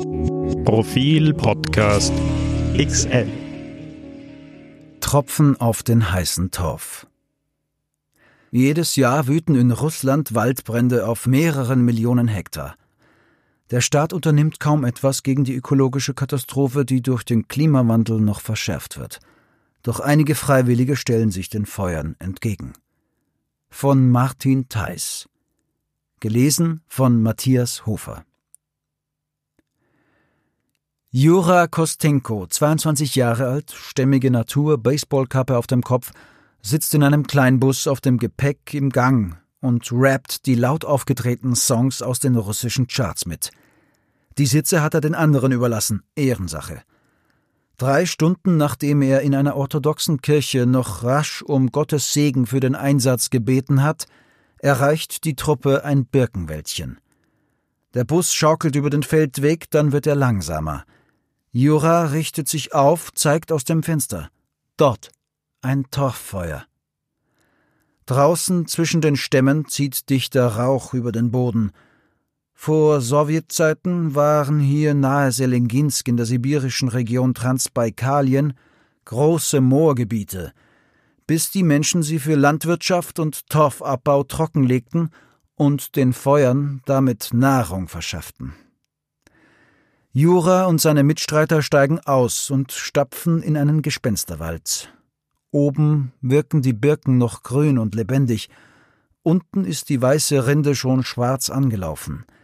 Profil Podcast XL. Tropfen auf den heißen Torf. Jedes Jahr wüten in Russland Waldbrände auf mehreren Millionen Hektar. Der Staat unternimmt kaum etwas gegen die ökologische Katastrophe, die durch den Klimawandel noch verschärft wird. Doch einige Freiwillige stellen sich den Feuern entgegen. Von Martin Theis. Gelesen von Matthias Hofer. Jura Kostenko, 22 Jahre alt, stämmige Natur, Baseballkappe auf dem Kopf, sitzt in einem Kleinbus auf dem Gepäck im Gang und rappt die laut aufgetretenen Songs aus den russischen Charts mit. Die Sitze hat er den anderen überlassen, Ehrensache. Drei Stunden nachdem er in einer orthodoxen Kirche noch rasch um Gottes Segen für den Einsatz gebeten hat, erreicht die Truppe ein Birkenwäldchen. Der Bus schaukelt über den Feldweg, dann wird er langsamer. Jura richtet sich auf, zeigt aus dem Fenster. Dort ein Torffeuer. Draußen zwischen den Stämmen zieht dichter Rauch über den Boden. Vor Sowjetzeiten waren hier nahe Selenginsk in der sibirischen Region Transbaikalien große Moorgebiete, bis die Menschen sie für Landwirtschaft und Torfabbau trockenlegten und den Feuern damit Nahrung verschafften. Jura und seine Mitstreiter steigen aus und stapfen in einen Gespensterwald. Oben wirken die Birken noch grün und lebendig, unten ist die weiße Rinde schon schwarz angelaufen –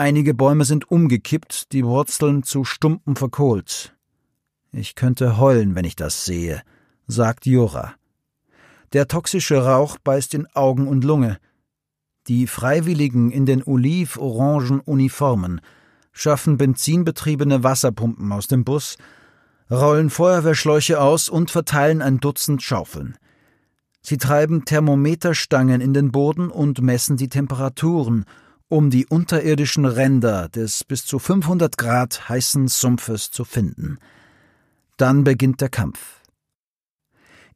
Einige Bäume sind umgekippt, die Wurzeln zu Stumpen verkohlt. Ich könnte heulen, wenn ich das sehe, sagt Jura. Der toxische Rauch beißt in Augen und Lunge. Die Freiwilligen in den oliv-orangen Uniformen schaffen benzinbetriebene Wasserpumpen aus dem Bus, rollen Feuerwehrschläuche aus und verteilen ein Dutzend Schaufeln. Sie treiben Thermometerstangen in den Boden und messen die Temperaturen um die unterirdischen Ränder des bis zu 500 Grad heißen Sumpfes zu finden. Dann beginnt der Kampf.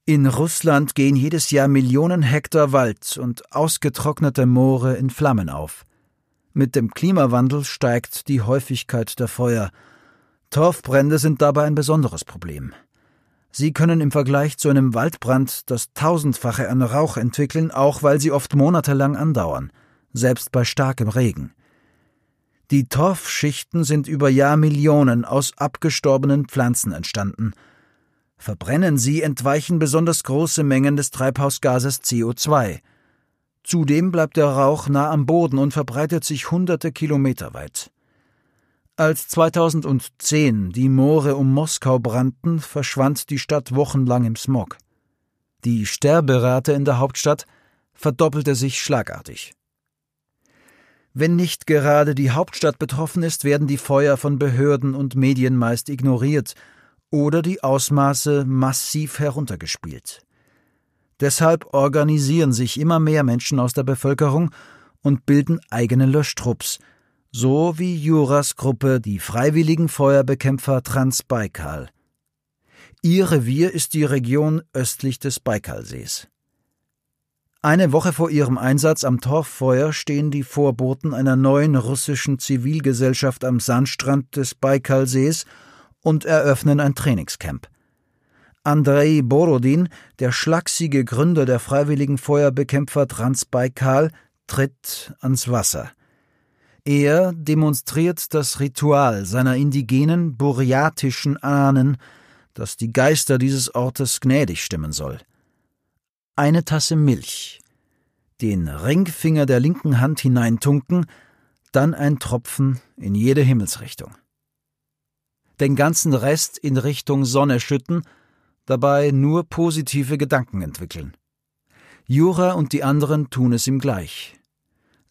In Russland gehen jedes Jahr Millionen Hektar Wald und ausgetrocknete Moore in Flammen auf. Mit dem Klimawandel steigt die Häufigkeit der Feuer. Torfbrände sind dabei ein besonderes Problem. Sie können im Vergleich zu einem Waldbrand das Tausendfache an Rauch entwickeln, auch weil sie oft monatelang andauern selbst bei starkem Regen. Die Torfschichten sind über Jahrmillionen aus abgestorbenen Pflanzen entstanden. Verbrennen sie, entweichen besonders große Mengen des Treibhausgases CO2. Zudem bleibt der Rauch nah am Boden und verbreitet sich hunderte Kilometer weit. Als 2010 die Moore um Moskau brannten, verschwand die Stadt wochenlang im Smog. Die Sterberate in der Hauptstadt verdoppelte sich schlagartig. Wenn nicht gerade die Hauptstadt betroffen ist, werden die Feuer von Behörden und Medien meist ignoriert oder die Ausmaße massiv heruntergespielt. Deshalb organisieren sich immer mehr Menschen aus der Bevölkerung und bilden eigene Löschtrupps, so wie Juras Gruppe die Freiwilligen Feuerbekämpfer Transbaikal. Ihr Revier ist die Region östlich des Baikalsees. Eine Woche vor ihrem Einsatz am Torffeuer stehen die Vorboten einer neuen russischen Zivilgesellschaft am Sandstrand des Baikalsees und eröffnen ein Trainingscamp. Andrei Borodin, der schlachsige Gründer der freiwilligen Feuerbekämpfer Transbaikal, tritt ans Wasser. Er demonstriert das Ritual seiner indigenen buryatischen Ahnen, das die Geister dieses Ortes gnädig stimmen soll eine Tasse Milch, den Ringfinger der linken Hand hineintunken, dann ein Tropfen in jede Himmelsrichtung. Den ganzen Rest in Richtung Sonne schütten, dabei nur positive Gedanken entwickeln. Jura und die anderen tun es ihm gleich.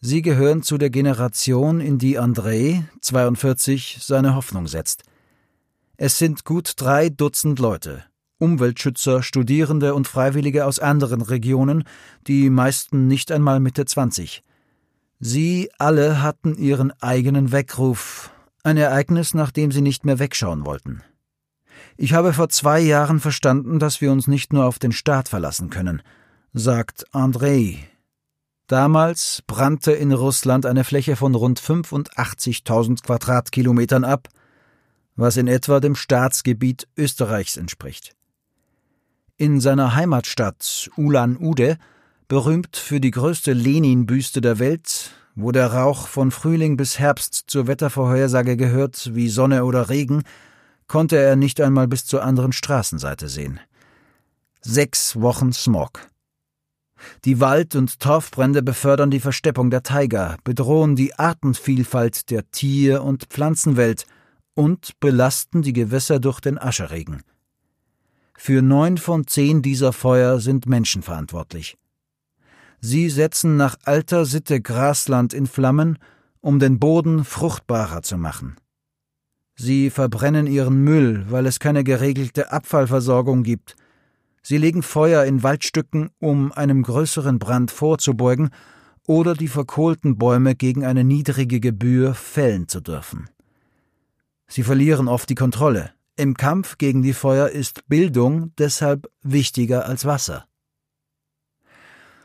Sie gehören zu der Generation, in die André, 42, seine Hoffnung setzt. Es sind gut drei Dutzend Leute, Umweltschützer, Studierende und Freiwillige aus anderen Regionen, die meisten nicht einmal Mitte 20. Sie alle hatten ihren eigenen Weckruf, ein Ereignis, nach dem sie nicht mehr wegschauen wollten. Ich habe vor zwei Jahren verstanden, dass wir uns nicht nur auf den Staat verlassen können, sagt Andrei. Damals brannte in Russland eine Fläche von rund 85.000 Quadratkilometern ab, was in etwa dem Staatsgebiet Österreichs entspricht. In seiner Heimatstadt Ulan-Ude, berühmt für die größte Lenin-Büste der Welt, wo der Rauch von Frühling bis Herbst zur Wettervorhersage gehört wie Sonne oder Regen, konnte er nicht einmal bis zur anderen Straßenseite sehen. Sechs Wochen Smog. Die Wald- und Torfbrände befördern die Versteppung der Taiga, bedrohen die Artenvielfalt der Tier- und Pflanzenwelt und belasten die Gewässer durch den Ascheregen. Für neun von zehn dieser Feuer sind Menschen verantwortlich. Sie setzen nach alter Sitte Grasland in Flammen, um den Boden fruchtbarer zu machen. Sie verbrennen ihren Müll, weil es keine geregelte Abfallversorgung gibt. Sie legen Feuer in Waldstücken, um einem größeren Brand vorzubeugen oder die verkohlten Bäume gegen eine niedrige Gebühr fällen zu dürfen. Sie verlieren oft die Kontrolle. Im Kampf gegen die Feuer ist Bildung deshalb wichtiger als Wasser.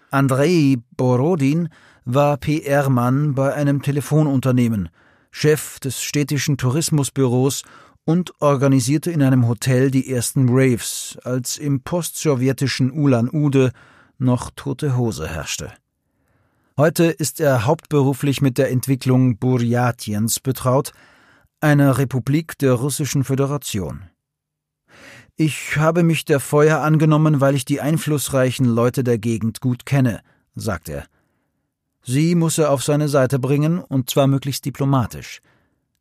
Andrei Borodin war PR-Mann bei einem Telefonunternehmen, Chef des städtischen Tourismusbüros und organisierte in einem Hotel die ersten Raves, als im postsowjetischen Ulan-Ude noch tote Hose herrschte. Heute ist er hauptberuflich mit der Entwicklung Burjatiens betraut, einer Republik der Russischen Föderation. Ich habe mich der Feuer angenommen, weil ich die einflussreichen Leute der Gegend gut kenne, sagt er. Sie muss er auf seine Seite bringen, und zwar möglichst diplomatisch.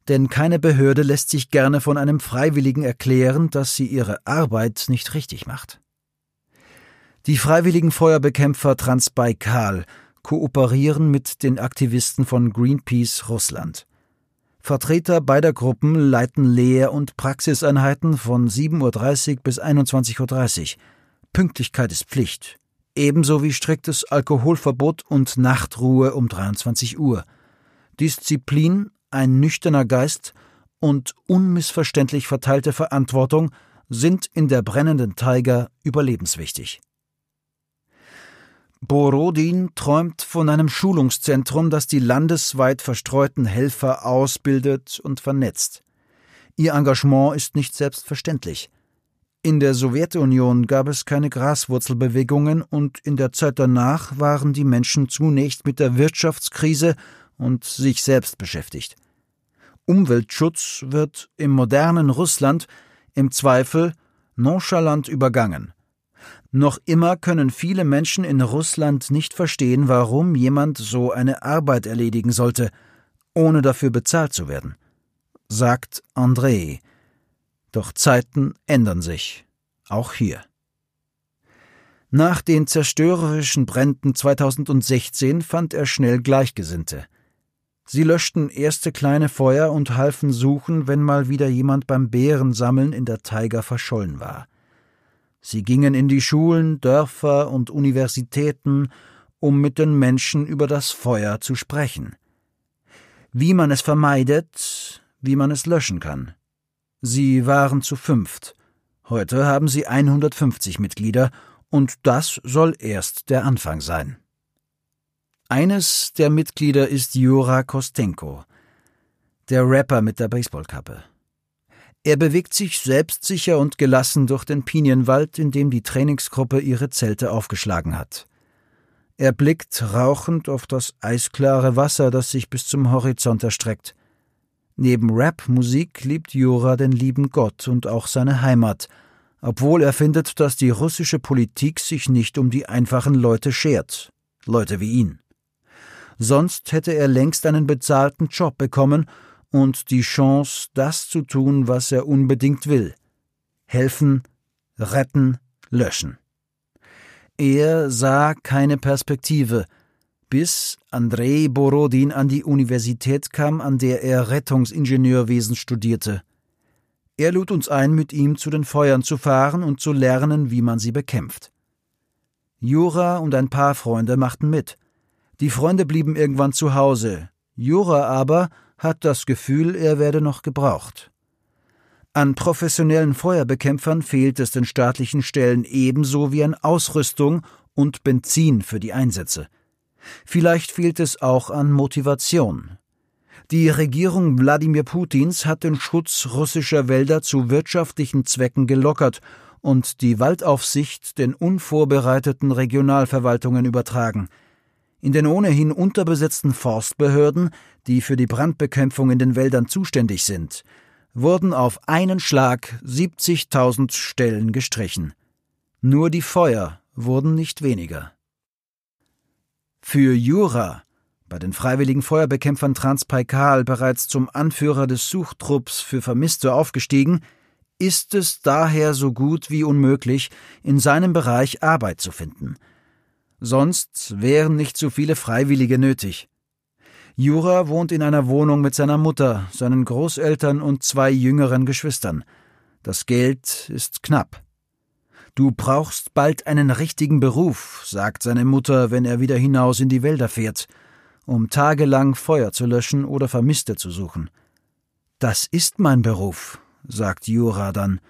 Denn keine Behörde lässt sich gerne von einem Freiwilligen erklären, dass sie ihre Arbeit nicht richtig macht. Die freiwilligen Feuerbekämpfer Transbaikal kooperieren mit den Aktivisten von Greenpeace Russland. Vertreter beider Gruppen leiten Lehr- und Praxiseinheiten von 7.30 Uhr bis 21.30 Uhr. Pünktlichkeit ist Pflicht. Ebenso wie striktes Alkoholverbot und Nachtruhe um 23 Uhr. Disziplin, ein nüchterner Geist und unmissverständlich verteilte Verantwortung sind in der brennenden Tiger überlebenswichtig. Borodin träumt von einem Schulungszentrum, das die landesweit verstreuten Helfer ausbildet und vernetzt. Ihr Engagement ist nicht selbstverständlich. In der Sowjetunion gab es keine Graswurzelbewegungen und in der Zeit danach waren die Menschen zunächst mit der Wirtschaftskrise und sich selbst beschäftigt. Umweltschutz wird im modernen Russland im Zweifel nonchalant übergangen. Noch immer können viele Menschen in Russland nicht verstehen, warum jemand so eine Arbeit erledigen sollte, ohne dafür bezahlt zu werden, sagt Andrei. Doch Zeiten ändern sich, auch hier. Nach den zerstörerischen Bränden 2016 fand er schnell Gleichgesinnte. Sie löschten erste kleine Feuer und halfen suchen, wenn mal wieder jemand beim Beerensammeln in der Taiga verschollen war. Sie gingen in die Schulen, Dörfer und Universitäten, um mit den Menschen über das Feuer zu sprechen. Wie man es vermeidet, wie man es löschen kann. Sie waren zu fünft. Heute haben sie 150 Mitglieder, und das soll erst der Anfang sein. Eines der Mitglieder ist Jura Kostenko, der Rapper mit der Baseballkappe. Er bewegt sich selbstsicher und gelassen durch den Pinienwald, in dem die Trainingsgruppe ihre Zelte aufgeschlagen hat. Er blickt rauchend auf das eisklare Wasser, das sich bis zum Horizont erstreckt. Neben Rap-Musik liebt Jura den lieben Gott und auch seine Heimat, obwohl er findet, dass die russische Politik sich nicht um die einfachen Leute schert, Leute wie ihn. Sonst hätte er längst einen bezahlten Job bekommen und die Chance, das zu tun, was er unbedingt will. Helfen, retten, löschen. Er sah keine Perspektive, bis Andrei Borodin an die Universität kam, an der er Rettungsingenieurwesen studierte. Er lud uns ein, mit ihm zu den Feuern zu fahren und zu lernen, wie man sie bekämpft. Jura und ein paar Freunde machten mit. Die Freunde blieben irgendwann zu Hause. Jura aber hat das Gefühl, er werde noch gebraucht. An professionellen Feuerbekämpfern fehlt es den staatlichen Stellen ebenso wie an Ausrüstung und Benzin für die Einsätze. Vielleicht fehlt es auch an Motivation. Die Regierung Wladimir Putins hat den Schutz russischer Wälder zu wirtschaftlichen Zwecken gelockert und die Waldaufsicht den unvorbereiteten Regionalverwaltungen übertragen. In den ohnehin unterbesetzten Forstbehörden, die für die Brandbekämpfung in den Wäldern zuständig sind, wurden auf einen Schlag 70.000 Stellen gestrichen. Nur die Feuer wurden nicht weniger. Für Jura, bei den freiwilligen Feuerbekämpfern Transpaikal bereits zum Anführer des Suchtrupps für Vermisste aufgestiegen, ist es daher so gut wie unmöglich, in seinem Bereich Arbeit zu finden. Sonst wären nicht so viele Freiwillige nötig. Jura wohnt in einer Wohnung mit seiner Mutter, seinen Großeltern und zwei jüngeren Geschwistern. Das Geld ist knapp. Du brauchst bald einen richtigen Beruf, sagt seine Mutter, wenn er wieder hinaus in die Wälder fährt, um tagelang Feuer zu löschen oder Vermisste zu suchen. Das ist mein Beruf, sagt Jura dann.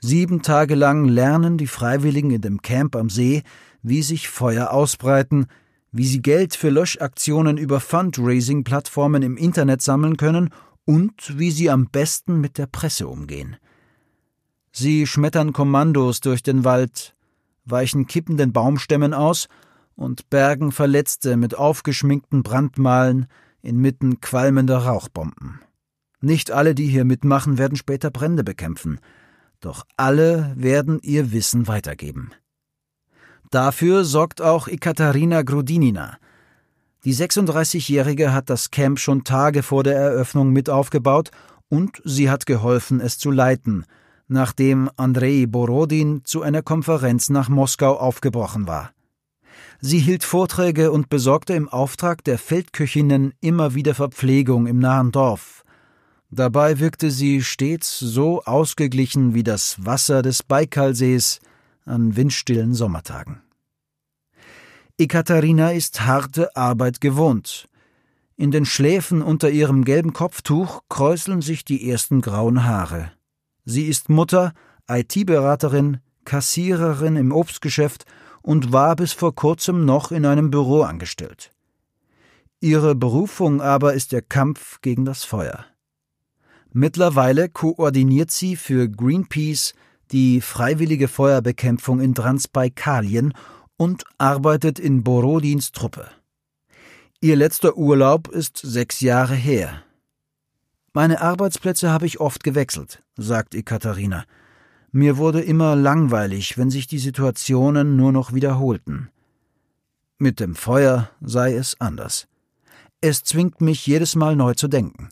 Sieben Tage lang lernen die Freiwilligen in dem Camp am See, wie sich Feuer ausbreiten, wie sie Geld für Löschaktionen über Fundraising-Plattformen im Internet sammeln können und wie sie am besten mit der Presse umgehen. Sie schmettern Kommandos durch den Wald, weichen kippenden Baumstämmen aus und bergen Verletzte mit aufgeschminkten Brandmalen inmitten qualmender Rauchbomben. Nicht alle, die hier mitmachen, werden später Brände bekämpfen, doch alle werden ihr Wissen weitergeben. Dafür sorgt auch Ekaterina Grudinina. Die 36-Jährige hat das Camp schon Tage vor der Eröffnung mit aufgebaut und sie hat geholfen, es zu leiten – nachdem Andrei Borodin zu einer Konferenz nach Moskau aufgebrochen war. Sie hielt Vorträge und besorgte im Auftrag der Feldköchinnen immer wieder Verpflegung im nahen Dorf. Dabei wirkte sie stets so ausgeglichen wie das Wasser des Baikalsees an windstillen Sommertagen. Ekaterina ist harte Arbeit gewohnt. In den Schläfen unter ihrem gelben Kopftuch kräuseln sich die ersten grauen Haare. Sie ist Mutter, IT-Beraterin, Kassiererin im Obstgeschäft und war bis vor kurzem noch in einem Büro angestellt. Ihre Berufung aber ist der Kampf gegen das Feuer. Mittlerweile koordiniert sie für Greenpeace die freiwillige Feuerbekämpfung in Transbaikalien und arbeitet in Borodins Truppe. Ihr letzter Urlaub ist sechs Jahre her. Meine Arbeitsplätze habe ich oft gewechselt, sagt Ekaterina. Mir wurde immer langweilig, wenn sich die Situationen nur noch wiederholten. Mit dem Feuer sei es anders. Es zwingt mich jedes Mal neu zu denken.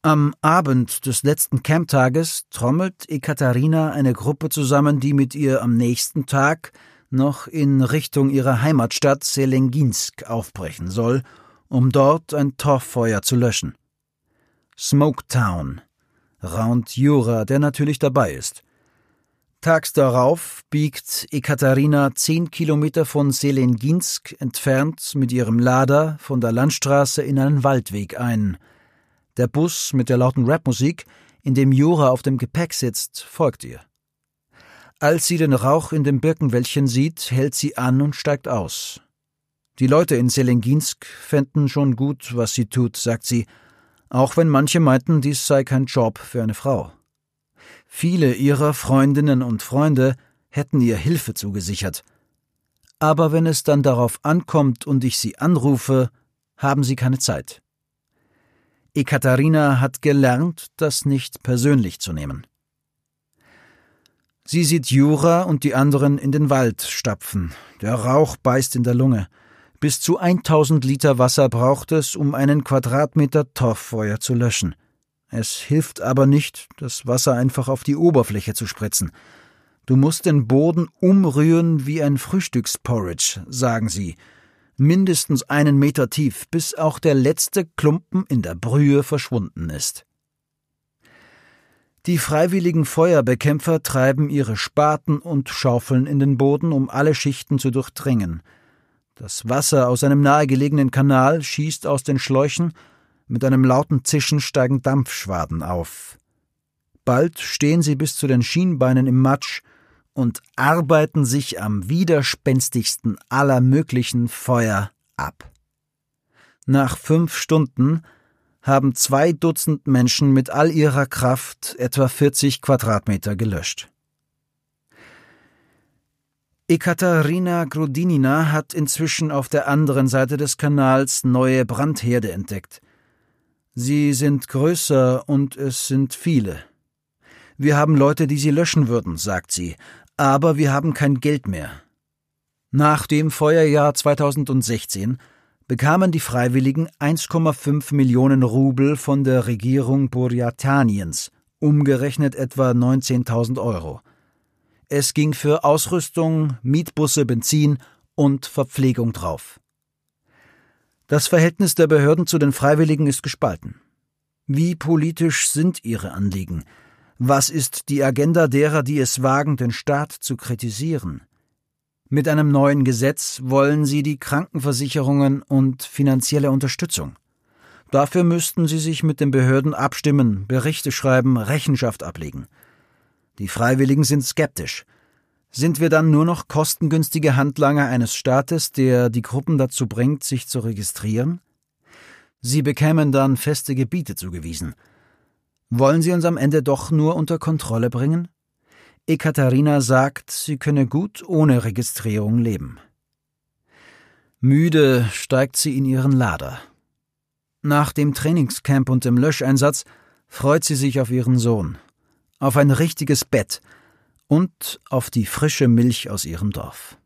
Am Abend des letzten Camptages trommelt Ekaterina eine Gruppe zusammen, die mit ihr am nächsten Tag noch in Richtung ihrer Heimatstadt Selenginsk aufbrechen soll, um dort ein Torffeuer zu löschen. Smoketown, raunt Jura, der natürlich dabei ist. Tags darauf biegt Ekaterina zehn Kilometer von Selenginsk entfernt mit ihrem Lader von der Landstraße in einen Waldweg ein. Der Bus mit der lauten Rapmusik, in dem Jura auf dem Gepäck sitzt, folgt ihr. Als sie den Rauch in dem Birkenwäldchen sieht, hält sie an und steigt aus. Die Leute in Selenginsk fänden schon gut, was sie tut, sagt sie, auch wenn manche meinten, dies sei kein Job für eine Frau. Viele ihrer Freundinnen und Freunde hätten ihr Hilfe zugesichert. Aber wenn es dann darauf ankommt und ich sie anrufe, haben sie keine Zeit. Ekaterina hat gelernt, das nicht persönlich zu nehmen. Sie sieht Jura und die anderen in den Wald stapfen. Der Rauch beißt in der Lunge. Bis zu 1000 Liter Wasser braucht es, um einen Quadratmeter Torffeuer zu löschen. Es hilft aber nicht, das Wasser einfach auf die Oberfläche zu spritzen. Du musst den Boden umrühren wie ein Frühstücksporridge, sagen sie. Mindestens einen Meter tief, bis auch der letzte Klumpen in der Brühe verschwunden ist. Die freiwilligen Feuerbekämpfer treiben ihre Spaten und Schaufeln in den Boden, um alle Schichten zu durchdringen. Das Wasser aus einem nahegelegenen Kanal schießt aus den Schläuchen, mit einem lauten Zischen steigen Dampfschwaden auf. Bald stehen sie bis zu den Schienbeinen im Matsch und arbeiten sich am widerspenstigsten aller möglichen Feuer ab. Nach fünf Stunden haben zwei Dutzend Menschen mit all ihrer Kraft etwa 40 Quadratmeter gelöscht. Ekaterina Grudinina hat inzwischen auf der anderen Seite des Kanals neue Brandherde entdeckt. Sie sind größer und es sind viele. Wir haben Leute, die sie löschen würden, sagt sie, aber wir haben kein Geld mehr. Nach dem Feuerjahr 2016 bekamen die Freiwilligen 1,5 Millionen Rubel von der Regierung Burjataniens, umgerechnet etwa 19.000 Euro. Es ging für Ausrüstung, Mietbusse, Benzin und Verpflegung drauf. Das Verhältnis der Behörden zu den Freiwilligen ist gespalten. Wie politisch sind ihre Anliegen? Was ist die Agenda derer, die es wagen, den Staat zu kritisieren? Mit einem neuen Gesetz wollen sie die Krankenversicherungen und finanzielle Unterstützung. Dafür müssten sie sich mit den Behörden abstimmen, Berichte schreiben, Rechenschaft ablegen. Die Freiwilligen sind skeptisch. Sind wir dann nur noch kostengünstige Handlanger eines Staates, der die Gruppen dazu bringt, sich zu registrieren? Sie bekämen dann feste Gebiete zugewiesen. Wollen sie uns am Ende doch nur unter Kontrolle bringen? Ekaterina sagt, sie könne gut ohne Registrierung leben. Müde steigt sie in ihren Lader. Nach dem Trainingscamp und dem Löscheinsatz freut sie sich auf ihren Sohn auf ein richtiges Bett und auf die frische Milch aus ihrem Dorf.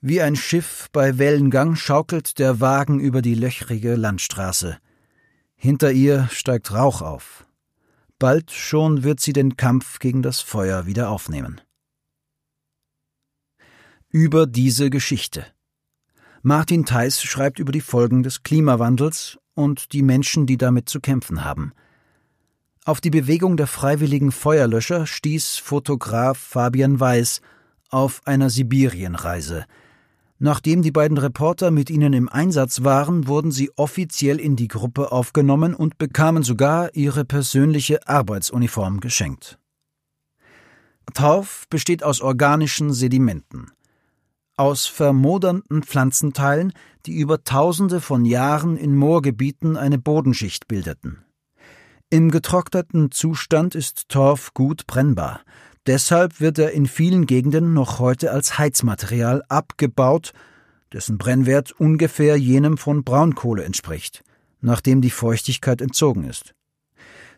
Wie ein Schiff bei Wellengang schaukelt der Wagen über die löchrige Landstraße. Hinter ihr steigt Rauch auf. Bald schon wird sie den Kampf gegen das Feuer wieder aufnehmen. Über diese Geschichte. Martin Theiss schreibt über die Folgen des Klimawandels und die Menschen, die damit zu kämpfen haben. Auf die Bewegung der freiwilligen Feuerlöscher stieß Fotograf Fabian Weiß auf einer Sibirienreise. Nachdem die beiden Reporter mit ihnen im Einsatz waren, wurden sie offiziell in die Gruppe aufgenommen und bekamen sogar ihre persönliche Arbeitsuniform geschenkt. Torf besteht aus organischen Sedimenten, aus vermodernden Pflanzenteilen, die über Tausende von Jahren in Moorgebieten eine Bodenschicht bildeten. Im getrockneten Zustand ist Torf gut brennbar. Deshalb wird er in vielen Gegenden noch heute als Heizmaterial abgebaut, dessen Brennwert ungefähr jenem von Braunkohle entspricht, nachdem die Feuchtigkeit entzogen ist.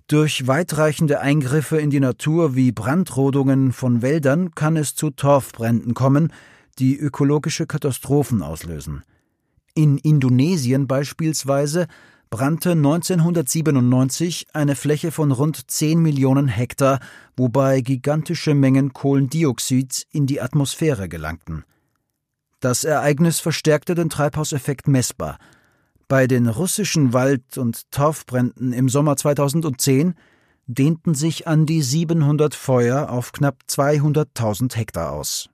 Durch weitreichende Eingriffe in die Natur wie Brandrodungen von Wäldern kann es zu Torfbränden kommen, die ökologische Katastrophen auslösen. In Indonesien beispielsweise brannte 1997 eine Fläche von rund 10 Millionen Hektar, wobei gigantische Mengen Kohlendioxids in die Atmosphäre gelangten. Das Ereignis verstärkte den Treibhauseffekt messbar. Bei den russischen Wald- und Torfbränden im Sommer 2010 dehnten sich an die 700 Feuer auf knapp 200.000 Hektar aus